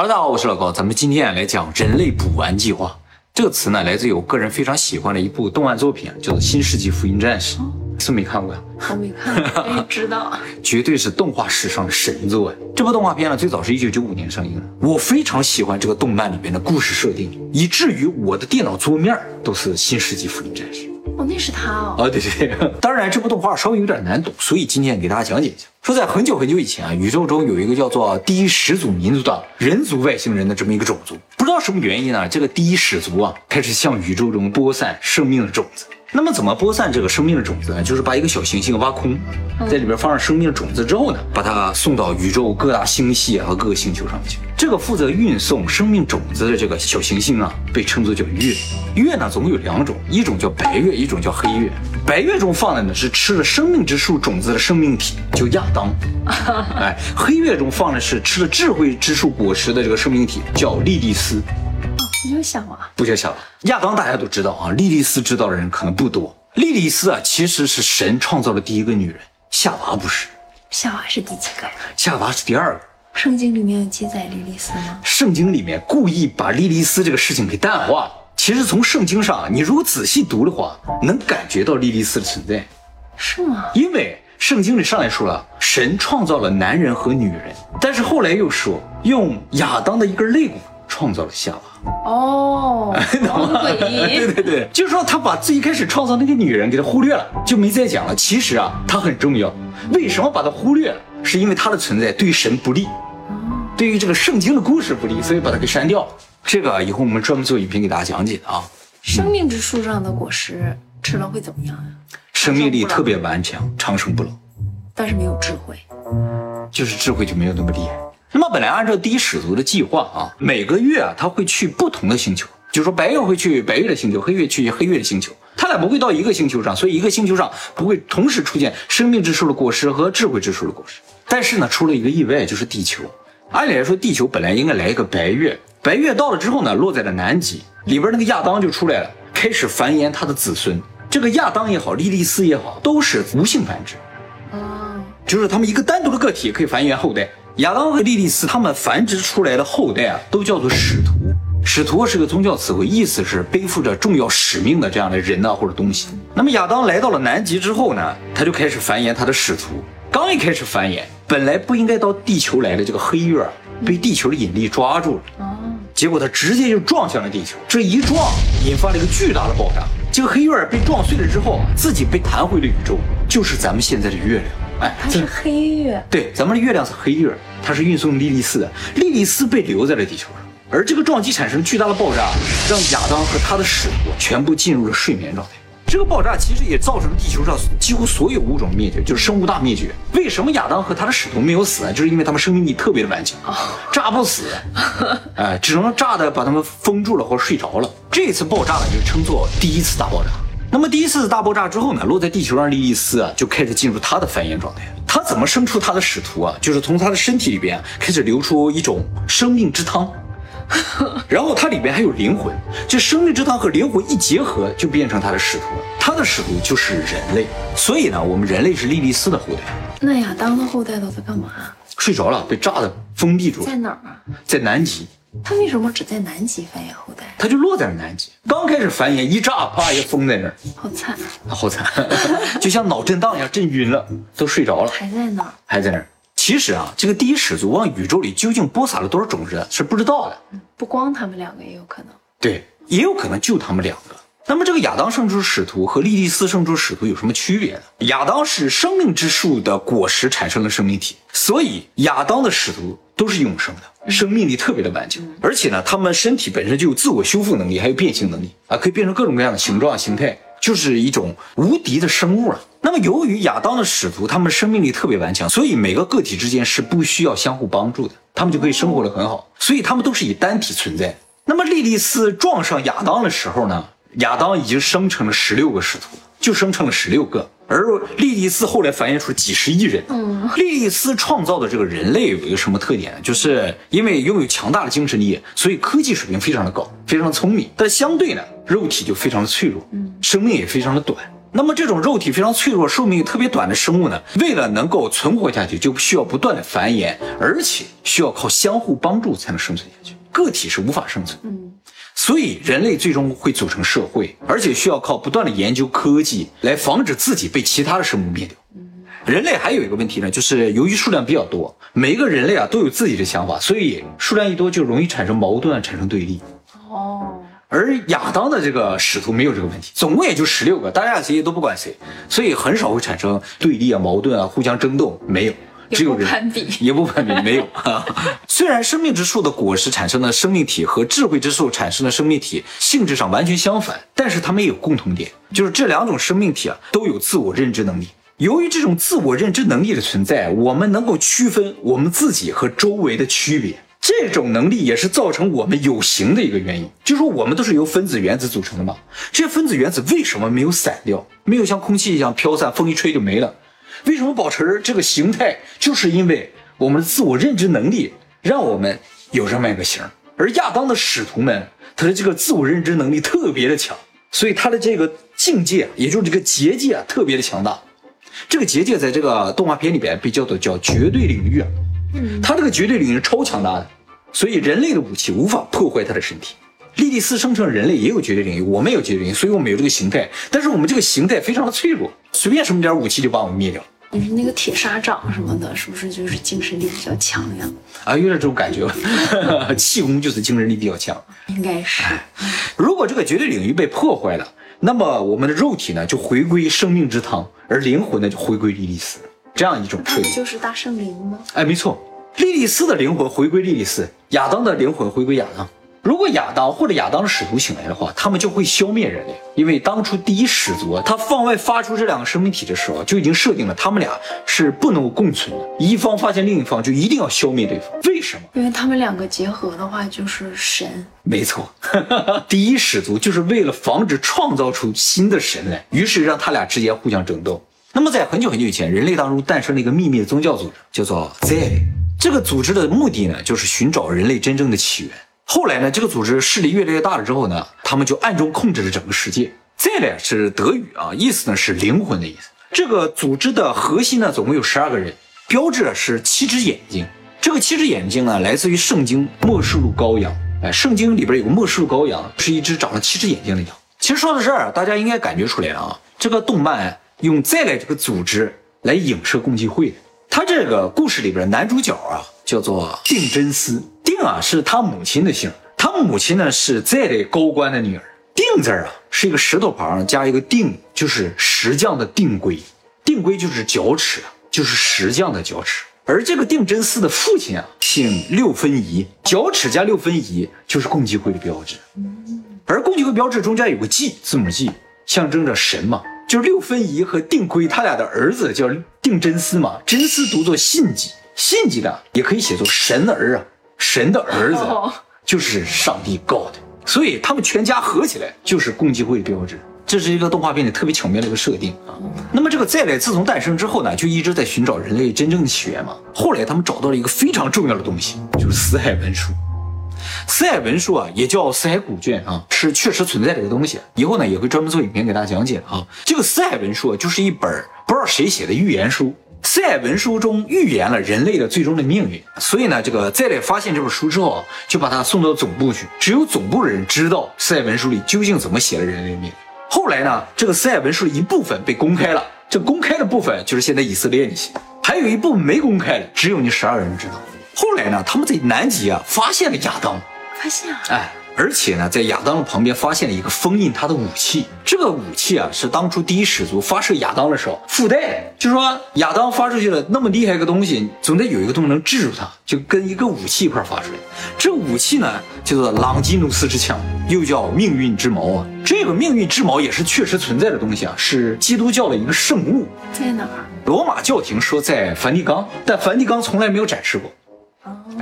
Hello，大家好，我是老高，咱们今天啊来讲人类补完计划。这个词呢，来自于我个人非常喜欢的一部动漫作品，叫做《新世纪福音战士》，是没看过呀？我没看，知道。绝对是动画史上的神作呀！这部动画片呢，最早是一九九五年上映的。我非常喜欢这个动漫里边的故事设定，以至于我的电脑桌面都是《新世纪福音战士》。哦，那是他哦。啊，对对对，当然这部动画稍微有点难懂，所以今天给大家讲解一下。说在很久很久以前啊，宇宙中有一个叫做第一始祖民族的人族外星人的这么一个种族，不知道什么原因呢，这个第一始祖啊开始向宇宙中播散生命的种子。那么怎么播散这个生命的种子呢？就是把一个小行星挖空，在里边放上生命的种子之后呢，把它送到宇宙各大星系和各个星球上去。这个负责运送生命种子的这个小行星啊，被称作叫月。月呢总共有两种，一种叫白月，一种叫黑月。白月中放的呢是吃了生命之树种子的生命体，叫亚当。哎，黑月中放的是吃了智慧之树果实的这个生命体，叫莉莉丝。你就想啊，不叫夏娃，亚当大家都知道啊，莉莉丝知道的人可能不多。莉莉丝啊，其实是神创造的第一个女人，夏娃不是，夏娃是第几个？夏娃是第二个。圣经里面有记载莉莉丝吗？圣经里面故意把莉莉丝这个事情给淡化了。其实从圣经上，你如果仔细读的话，能感觉到莉莉丝的存在。是吗？因为圣经里上来说了，神创造了男人和女人，但是后来又说用亚当的一根肋骨创造了夏娃。哦，王诡异。对对对，就是说他把最一开始创造那个女人给他忽略了，就没再讲了。其实啊，她很重要。为什么把她忽略了？是因为她的存在对于神不利，对于这个圣经的故事不利，所以把它给删掉了。这个以后我们专门做影片给大家讲解的啊。生命之树上的果实吃了会怎么样呀？生命力特别顽强，长生不老，但是没有智慧，就是智慧就没有那么厉害。那么本来按照第一始祖的计划啊，每个月啊他会去不同的星球，就是说白月会去白月的星球，黑月去黑月的星球，他俩不会到一个星球上，所以一个星球上不会同时出现生命之树的果实和智慧之树的果实。但是呢，出了一个意外，就是地球。按理来说，地球本来应该来一个白月，白月到了之后呢，落在了南极，里边那个亚当就出来了，开始繁衍他的子孙。这个亚当也好，莉莉丝也好，都是无性繁殖，哦，就是他们一个单独的个体可以繁衍后代。亚当和莉莉丝他们繁殖出来的后代啊，都叫做使徒。使徒是个宗教词汇，意思是背负着重要使命的这样的人呐或者东西。那么亚当来到了南极之后呢，他就开始繁衍他的使徒。刚一开始繁衍，本来不应该到地球来的这个黑月，被地球的引力抓住了。哦，结果他直接就撞向了地球，这一撞引发了一个巨大的爆炸。这个黑月被撞碎了之后，自己被弹回了宇宙，就是咱们现在的月亮。哎，它是黑月，对，咱们的月亮是黑月，它是运送莉莉丝的，莉莉丝被留在了地球上，而这个撞击产生巨大的爆炸，让亚当和他的使徒全部进入了睡眠状态。这个爆炸其实也造成了地球上几乎所有物种灭绝，就是生物大灭绝。为什么亚当和他的使徒没有死呢？就是因为他们生命力特别的顽强，炸不死，哎，只能炸的把他们封住了或者睡着了。这次爆炸呢，就称作第一次大爆炸。那么第一次大爆炸之后呢，落在地球上莉莉丝啊，就开始进入她的繁衍状态。她怎么生出他的使徒啊？就是从他的身体里边开始流出一种生命之汤。然后它里边还有灵魂，这生命之汤和灵魂一结合，就变成他的使徒了。他的使徒就是人类，所以呢，我们人类是莉莉丝的后代。那亚当的后代都在干嘛？睡着了，被炸的封闭住了，在哪儿啊？在南极。他为什么只在南极繁衍后代？它就落在了南极，刚开始繁衍，一炸，啪，也封在那儿，好惨啊！好惨，就像脑震荡一样，震晕了，都睡着了，还在那儿？还在那儿。其实啊，这个第一始祖往宇宙里究竟播撒了多少种子是不知道的。不光他们两个也有可能，对，也有可能就他们两个。那么这个亚当生出使徒和莉莉丝生出使徒有什么区别呢？亚当是生命之树的果实产生了生命体，所以亚当的使徒都是永生的，生命力特别的顽强，而且呢，他们身体本身就有自我修复能力，还有变形能力啊，可以变成各种各样的形状形态，就是一种无敌的生物了。那么由于亚当的使徒他们生命力特别顽强，所以每个个体之间是不需要相互帮助的，他们就可以生活的很好，所以他们都是以单体存在。那么莉莉丝撞上亚当的时候呢？亚当已经生成了十六个使徒，就生成了十六个，而莉莉丝后来繁衍出几十亿人。嗯，莉莉丝创造的这个人类有一个什么特点呢？就是因为拥有强大的精神力，所以科技水平非常的高，非常的聪明。但相对呢，肉体就非常的脆弱，嗯，生命也非常的短。那么这种肉体非常脆弱、寿命特别短的生物呢，为了能够存活下去，就需要不断的繁衍，而且需要靠相互帮助才能生存下去。个体是无法生存。嗯，所以人类最终会组成社会，而且需要靠不断的研究科技来防止自己被其他的生物灭掉。人类还有一个问题呢，就是由于数量比较多，每一个人类啊都有自己的想法，所以数量一多就容易产生矛盾，产生对立。哦。而亚当的这个使徒没有这个问题，总共也就十六个，大家谁都不管谁，所以很少会产生对立啊、矛盾啊、互相争斗，没有，只有人攀比，也不攀比，没有。虽然生命之树的果实产生的生命体和智慧之树产生的生命体性质上完全相反，但是它们也有共同点，就是这两种生命体啊都有自我认知能力。由于这种自我认知能力的存在，我们能够区分我们自己和周围的区别。这种能力也是造成我们有形的一个原因，就是说我们都是由分子原子组成的嘛。这些分子原子为什么没有散掉，没有像空气一样飘散，风一吹就没了？为什么保持这个形态？就是因为我们的自我认知能力让我们有这么一个形。而亚当的使徒们，他的这个自我认知能力特别的强，所以他的这个境界，也就是这个结界啊，特别的强大。这个结界在这个动画片里边被叫做叫绝对领域啊。嗯，他这个绝对领域超强大的，所以人类的武器无法破坏他的身体。莉莉丝声称人类也有绝对领域，我们有绝对领域，所以我们有这个形态。但是我们这个形态非常的脆弱，随便什么点武器就把我们灭掉。你是那个铁砂掌什么的，是不是就是精神力比较强呀？啊，有点这种感觉。气功就是精神力比较强，应该是。如果这个绝对领域被破坏了，那么我们的肉体呢就回归生命之汤，而灵魂呢就回归莉莉丝。这样一种设计就是大圣灵吗？哎，没错，莉莉丝的灵魂回归莉莉丝，亚当的灵魂回归亚当。如果亚当或者亚当的使徒醒来的话，他们就会消灭人类，因为当初第一始祖他放外发出这两个生命体的时候，就已经设定了他们俩是不能够共存的，一方发现另一方就一定要消灭对方。为什么？因为他们两个结合的话就是神。没错，第一始祖就是为了防止创造出新的神来，于是让他俩之间互相争斗。那么，在很久很久以前，人类当中诞生了一个秘密的宗教组织，叫做 Z。这个组织的目的呢，就是寻找人类真正的起源。后来呢，这个组织势力越来越大了之后呢，他们就暗中控制了整个世界。再呢是德语啊，意思呢是灵魂的意思。这个组织的核心呢，总共有十二个人，标志是七只眼睛。这个七只眼睛呢，来自于圣经《末世录羔羊》。哎，圣经里边有个末世录羔羊，是一只长了七只眼睛的羊。其实说到这儿，大家应该感觉出来啊，这个动漫。用再来这个组织来影射共济会，他这个故事里边男主角啊叫做定真司，定啊是他母亲的姓，他母亲呢是再来高官的女儿。定字啊是一个石头旁加一个定，就是石匠的定规，定规就是脚尺，就是石匠的脚尺。而这个定真司的父亲啊姓六分仪，脚尺加六分仪就是共济会的标志。而共济会标志中间有个 G 字母 G，象征着神嘛。就是六分仪和定规，他俩的儿子叫定真司嘛，真司读作信吉，信吉的也可以写作神儿啊，神的儿子就是上帝 God，所以他们全家合起来就是共济会的标志，这是一个动画片里特别巧妙的一个设定啊。那么这个再来自从诞生之后呢，就一直在寻找人类真正的起源嘛。后来他们找到了一个非常重要的东西，就是死海文书。死海文书啊，也叫死海古卷啊，是确实存在这个东西。以后呢，也会专门做影片给大家讲解啊。这个死海文书啊，就是一本不知道谁写的预言书。死海文书中预言了人类的最终的命运，所以呢，这个再来发现这本书之后啊，就把它送到总部去。只有总部的人知道死海文书里究竟怎么写了人类的命运。后来呢，这个死海文书的一部分被公开了，这公开的部分就是现在以色列那些，还有一部分没公开的，只有你十二人知道。后来呢，他们在南极啊发现了亚当。发现啊！哎，而且呢，在亚当的旁边发现了一个封印他的武器。这个武器啊，是当初第一始祖发射亚当的时候附带的。就说亚当发出去了那么厉害一个东西，总得有一个东西能制住它，就跟一个武器一块发出来。这武器呢，叫做朗基努斯之枪，又叫命运之矛啊。这个命运之矛也是确实存在的东西啊，是基督教的一个圣物。在哪儿？罗马教廷说在梵蒂冈，但梵蒂冈从来没有展示过。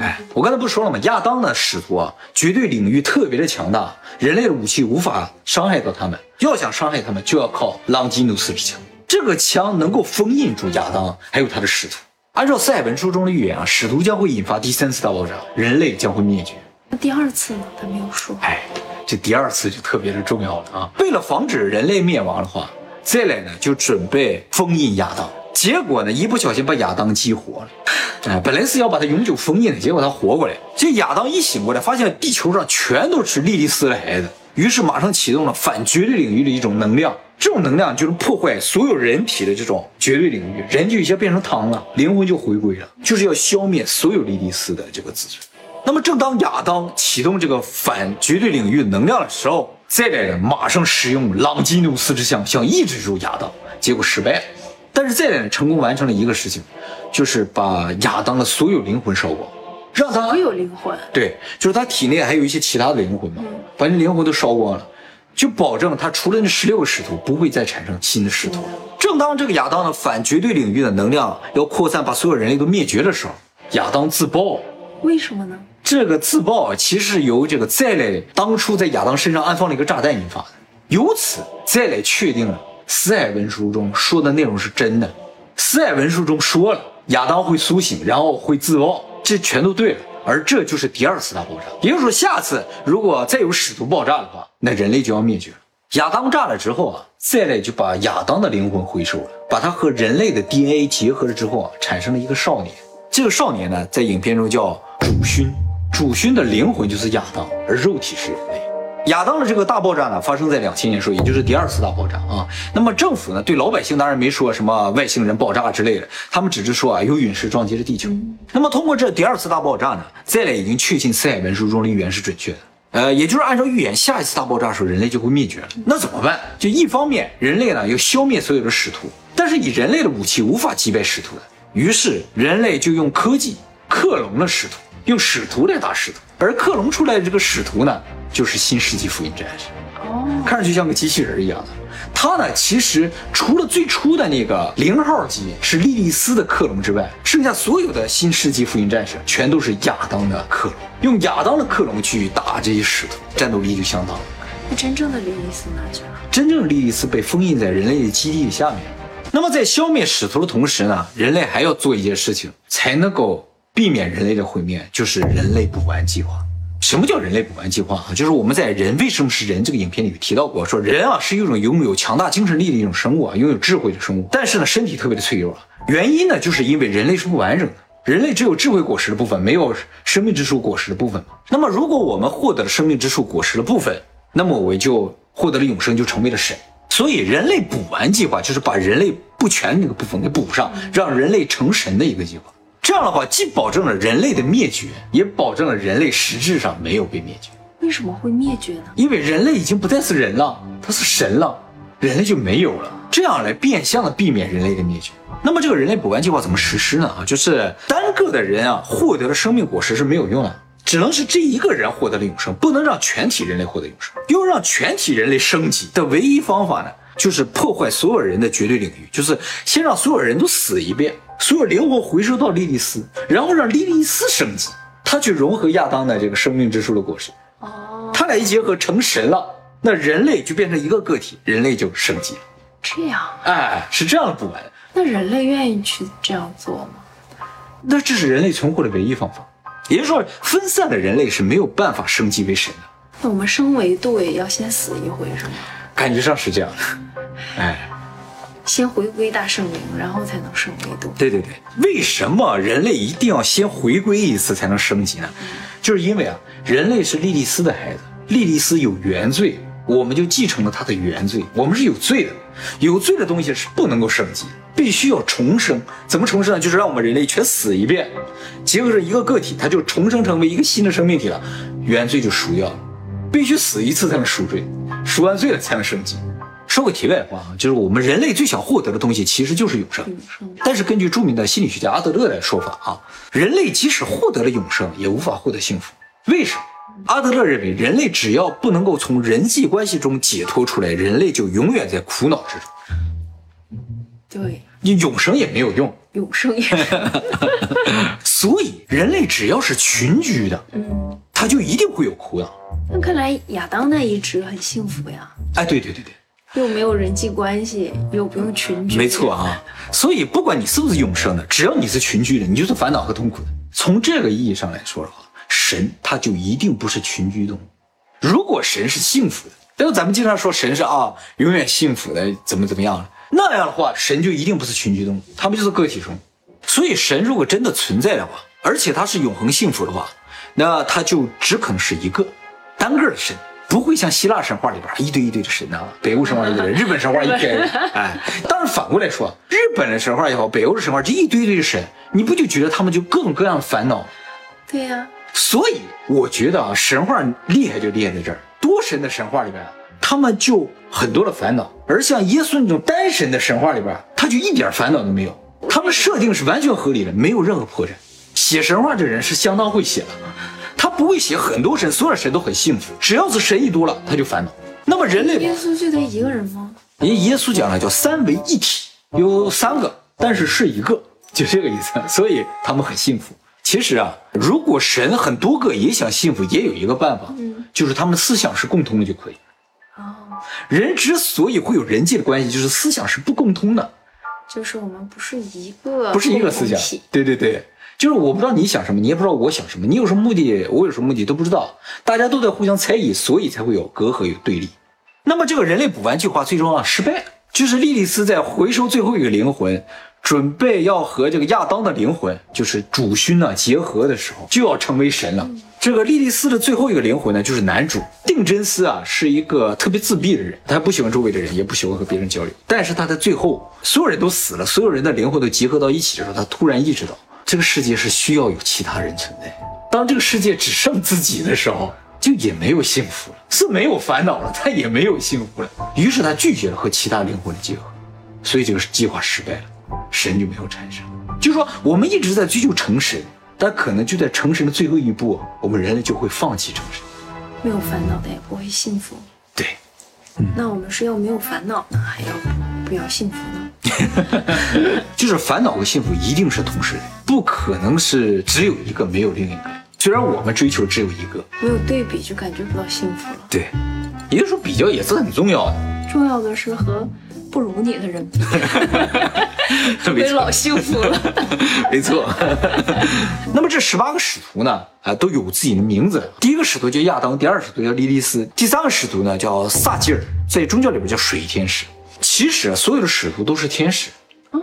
哎，我刚才不是说了吗？亚当的使徒啊，绝对领域特别的强大，人类的武器无法伤害到他们。要想伤害他们，就要靠朗基努斯之枪。这个枪能够封印住亚当，还有他的使徒。按照赛文书中的预言啊，使徒将会引发第三次大爆炸，人类将会灭绝。那第二次呢？他没有说。哎，这第二次就特别的重要了啊！为了防止人类灭亡的话，再来呢就准备封印亚当，结果呢一不小心把亚当激活了。哎，本来是要把他永久封印的，结果他活过来。这亚当一醒过来，发现地球上全都是莉莉丝的孩子，于是马上启动了反绝对领域的一种能量。这种能量就是破坏所有人体的这种绝对领域，人就一下变成汤了，灵魂就回归了，就是要消灭所有莉莉丝的这个子孙。那么，正当亚当启动这个反绝对领域能量的时候，再来人马上使用朗基努斯之象想抑制住亚当，结果失败了。但是再来人成功完成了一个事情，就是把亚当的所有灵魂烧光，让他所有灵魂对，就是他体内还有一些其他的灵魂嘛，把那灵魂都烧光了。就保证他除了那十六个使徒，不会再产生新的使徒。正当这个亚当的反绝对领域的能量要扩散，把所有人类都灭绝的时候，亚当自爆。为什么呢？这个自爆其实由这个再来当初在亚当身上安放了一个炸弹引发的。由此，再来确定了死海文书中说的内容是真的。死海文书中说了，亚当会苏醒，然后会自爆，这全都对了。而这就是第二次大爆炸，也就是说，下次如果再有使徒爆炸的话，那人类就要灭绝。亚当炸了之后啊，再来就把亚当的灵魂回收了，把它和人类的 DNA 结合了之后啊，产生了一个少年。这个少年呢，在影片中叫主勋，主勋的灵魂就是亚当，而肉体是人类。亚当的这个大爆炸呢，发生在两千年时候，也就是第二次大爆炸啊。那么政府呢，对老百姓当然没说什么外星人爆炸之类的，他们只是说啊，有陨石撞击了地球。那么通过这第二次大爆炸呢，再来已经确信四海文书中的预言是准确的。呃，也就是按照预言，下一次大爆炸的时候，人类就会灭绝了。那怎么办？就一方面，人类呢要消灭所有的使徒，但是以人类的武器无法击败使徒的，于是人类就用科技克隆了使徒，用使徒来打使徒。而克隆出来的这个使徒呢，就是新世纪福音战士。哦，看上去像个机器人一样的。他呢，其实除了最初的那个零号机是莉莉丝的克隆之外，剩下所有的新世纪福音战士全都是亚当的克隆。用亚当的克隆去打这些使徒，战斗力就相当了。那真正的莉莉丝哪去了？真正的莉莉丝被封印在人类的基地下面。那么在消灭使徒的同时呢，人类还要做一件事情，才能够。避免人类的毁灭，就是人类补完计划。什么叫人类补完计划啊？就是我们在《人为什么是人》这个影片里提到过，说人啊是一种拥有强大精神力的一种生物啊，拥有智慧的生物。但是呢，身体特别的脆弱。原因呢，就是因为人类是不完整的，人类只有智慧果实的部分，没有生命之树果实的部分嘛。那么，如果我们获得了生命之树果实的部分，那么我就获得了永生，就成为了神。所以，人类补完计划就是把人类不全那个部分给补上，让人类成神的一个计划。这样的话，既保证了人类的灭绝，也保证了人类实质上没有被灭绝。为什么会灭绝呢？因为人类已经不再是人了，他是神了，人类就没有了。这样来变相的避免人类的灭绝。那么这个人类补完计划怎么实施呢？啊，就是单个的人啊获得了生命果实是没有用的，只能是这一个人获得了永生，不能让全体人类获得永生。要让全体人类升级的唯一方法呢，就是破坏所有人的绝对领域，就是先让所有人都死一遍。所有灵魂回收到莉莉丝，然后让莉莉丝升级，他去融合亚当的这个生命之树的果实。哦，他俩一结合成神了，那人类就变成一个个体，人类就升级了。这样，哎，是这样的补完。那人类愿意去这样做吗？那这是人类存活的唯一方法。也就是说，分散的人类是没有办法升级为神的。那我们升维度也要先死一回，是吗？感觉上是这样的。哎。先回归大圣灵，然后才能升维度。对对对，为什么人类一定要先回归一次才能升级呢？就是因为啊，人类是莉莉丝的孩子，莉莉丝有原罪，我们就继承了她的原罪，我们是有罪的，有罪的东西是不能够升级，必须要重生。怎么重生呢？就是让我们人类全死一遍，结合着一个个体，它就重生成为一个新的生命体了，原罪就赎掉了，必须死一次才能赎罪，赎完罪了才能升级。说个题外话啊，就是我们人类最想获得的东西其实就是永生。但是根据著名的心理学家阿德勒的说法啊，人类即使获得了永生，也无法获得幸福。为什么？阿德勒认为，人类只要不能够从人际关系中解脱出来，人类就永远在苦恼之中。对，你永生也没有用，永生也。所以，人类只要是群居的，嗯，他就一定会有苦恼。那看来亚当那一直很幸福呀。哎，对对对对。又没有人际关系，又不用群居，没错啊。所以不管你是不是永生的，只要你是群居的，你就是烦恼和痛苦的。从这个意义上来说的话，神他就一定不是群居动物。如果神是幸福的，但是咱们经常说神是啊，永远幸福的，怎么怎么样了？那样的话，神就一定不是群居动物，他们就是个体生物。所以，神如果真的存在的话，而且他是永恒幸福的话，那他就只可能是一个单个的神，不会像希腊神话里边一堆一堆的神啊，北欧神话一堆人，日本神话一 堆人。哎，但是反过来说，日本的神话也好，北欧的神话这一堆堆的神，你不就觉得他们就各种各样的烦恼？对呀。所以我觉得啊，神话厉害就厉害在这儿，多神的神话里边，他们就很多的烦恼，而像耶稣那种单神的神话里边，他就一点烦恼都没有。他们设定是完全合理的，没有任何破绽。写神话这人是相当会写的，他不会写很多神，所有神都很幸福。只要是神一多了，他就烦恼。那么人类，耶稣就他一个人吗？人耶稣讲了叫三为一体，有三个，但是是一个，就这个意思。所以他们很幸福。其实啊，如果神很多个也想幸福，也有一个办法，就是他们的思想是共通的就可以。哦，人之所以会有人际的关系，就是思想是不共通的。就是我们不是一个，不是一个思想。对对对，就是我不知道你想什么，你也不知道我想什么，你有什么目的，我有什么目的都不知道，大家都在互相猜疑，所以才会有隔阂有对立。那么这个人类补完计划最终啊失败了，就是莉莉丝在回收最后一个灵魂。准备要和这个亚当的灵魂，就是主勋呢结合的时候，就要成为神了。这个莉莉丝的最后一个灵魂呢，就是男主定真丝啊，是一个特别自闭的人，他不喜欢周围的人，也不喜欢和别人交流。但是他在最后，所有人都死了，所有人的灵魂都集合到一起的时候，他突然意识到，这个世界是需要有其他人存在。当这个世界只剩自己的时候，就也没有幸福了，是没有烦恼了，但也没有幸福了。于是他拒绝了和其他灵魂的结合，所以这个计划失败了。神就没有产生，就是说我们一直在追求成神，但可能就在成神的最后一步，我们人类就会放弃成神。没有烦恼的也不会幸福。对，那我们是要没有烦恼呢，还要不要幸福呢？就是烦恼和幸福一定是同时的，不可能是只有一个没有另一个。虽然我们追求只有一个，没有对比就感觉不到幸福了。对，也就是说比较也是很重要的。重要的是和。不如你的人，特别老幸福了。没错。那么这十八个使徒呢？啊，都有自己的名字。第一个使徒叫亚当，第二使徒叫莉莉丝，第三个使徒呢叫萨基尔，在宗教里边叫水天使。其实所有的使徒都是天使。哦。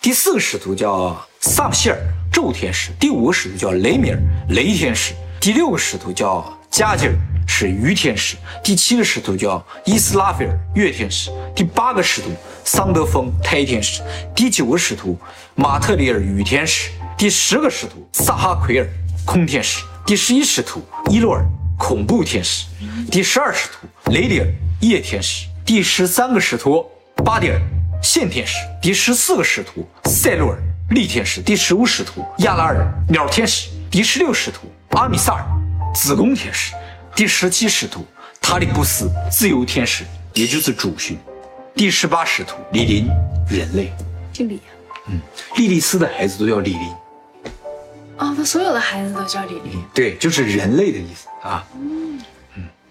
第四个使徒叫萨姆希尔，昼天使。第五个使徒叫雷米尔，雷天使。第六个使徒叫加吉尔。是鱼天使，第七个使徒叫伊斯拉菲尔，月天使；第八个使徒桑德丰，胎天使；第九个使徒马特里尔，雨天使；第十个使徒萨哈奎尔，空天使；第十一使徒伊洛尔，恐怖天使；第十二使徒雷里尔，夜天使；第十三个使徒巴迪尔，线天使；第十四个使徒塞洛尔，力天使；第十五使徒亚拉尔，鸟天使；第十六使徒阿米萨尔，子宫天使。第十七使徒塔里布斯，自由天使，也就是主勋；第十八使徒李林，人类，姓李嗯，莉莉丝的孩子都叫李林。哦，他所有的孩子都叫李林。对，就是人类的意思啊。嗯嗯。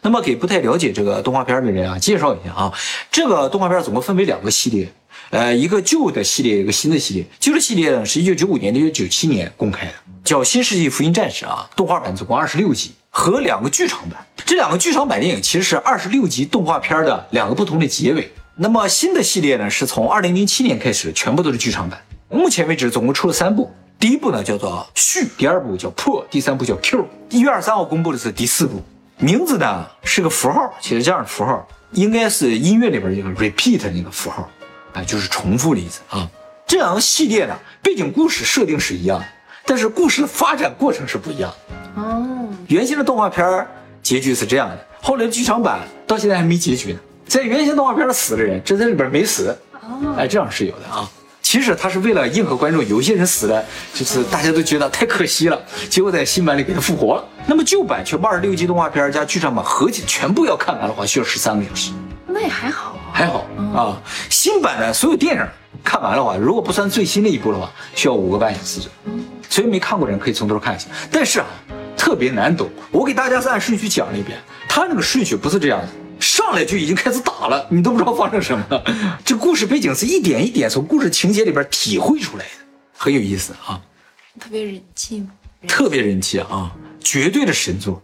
那么给不太了解这个动画片的人啊，介绍一下啊，这个动画片总共分为两个系列，呃，一个旧的系列，一个新的系列。旧的系列呢是一九九五年到一九九七年公开的，叫《新世纪福音战士》啊，动画版总共二十六集。和两个剧场版，这两个剧场版电影其实是二十六集动画片的两个不同的结尾。那么新的系列呢，是从二零零七年开始，全部都是剧场版。目前为止，总共出了三部。第一部呢叫做续，第二部叫破，第三部叫 Q。一月二十三号公布的是第四部，名字呢是个符号，写着这样的符号，应该是音乐里边一个 repeat 那个符号，啊，就是重复的意思啊。这两个系列呢，背景故事设定是一样，但是故事的发展过程是不一样。哦。原先的动画片结局是这样的，后来剧场版到现在还没结局呢。在原先动画片死的人，这在里边没死。哦，哎，这样是有的啊。其实他是为了迎合观众，有些人死了，就是大家都觉得太可惜了，结果在新版里给他复活了。那么旧版全二十六集动画片加剧场版合计全部要看完的话，需要十三个小时。那也还好啊，还好啊。新版的所有电影看完的话，如果不算最新的一部的话，需要五个半小时。所以没看过的人可以从头看一下。但是啊。特别难懂，我给大家是按顺序讲了一遍，他那个顺序不是这样的，上来就已经开始打了，你都不知道发生什么了。这故事背景是一点一点从故事情节里边体会出来的，很有意思啊。特别人气吗？特别人气啊，绝对的神作，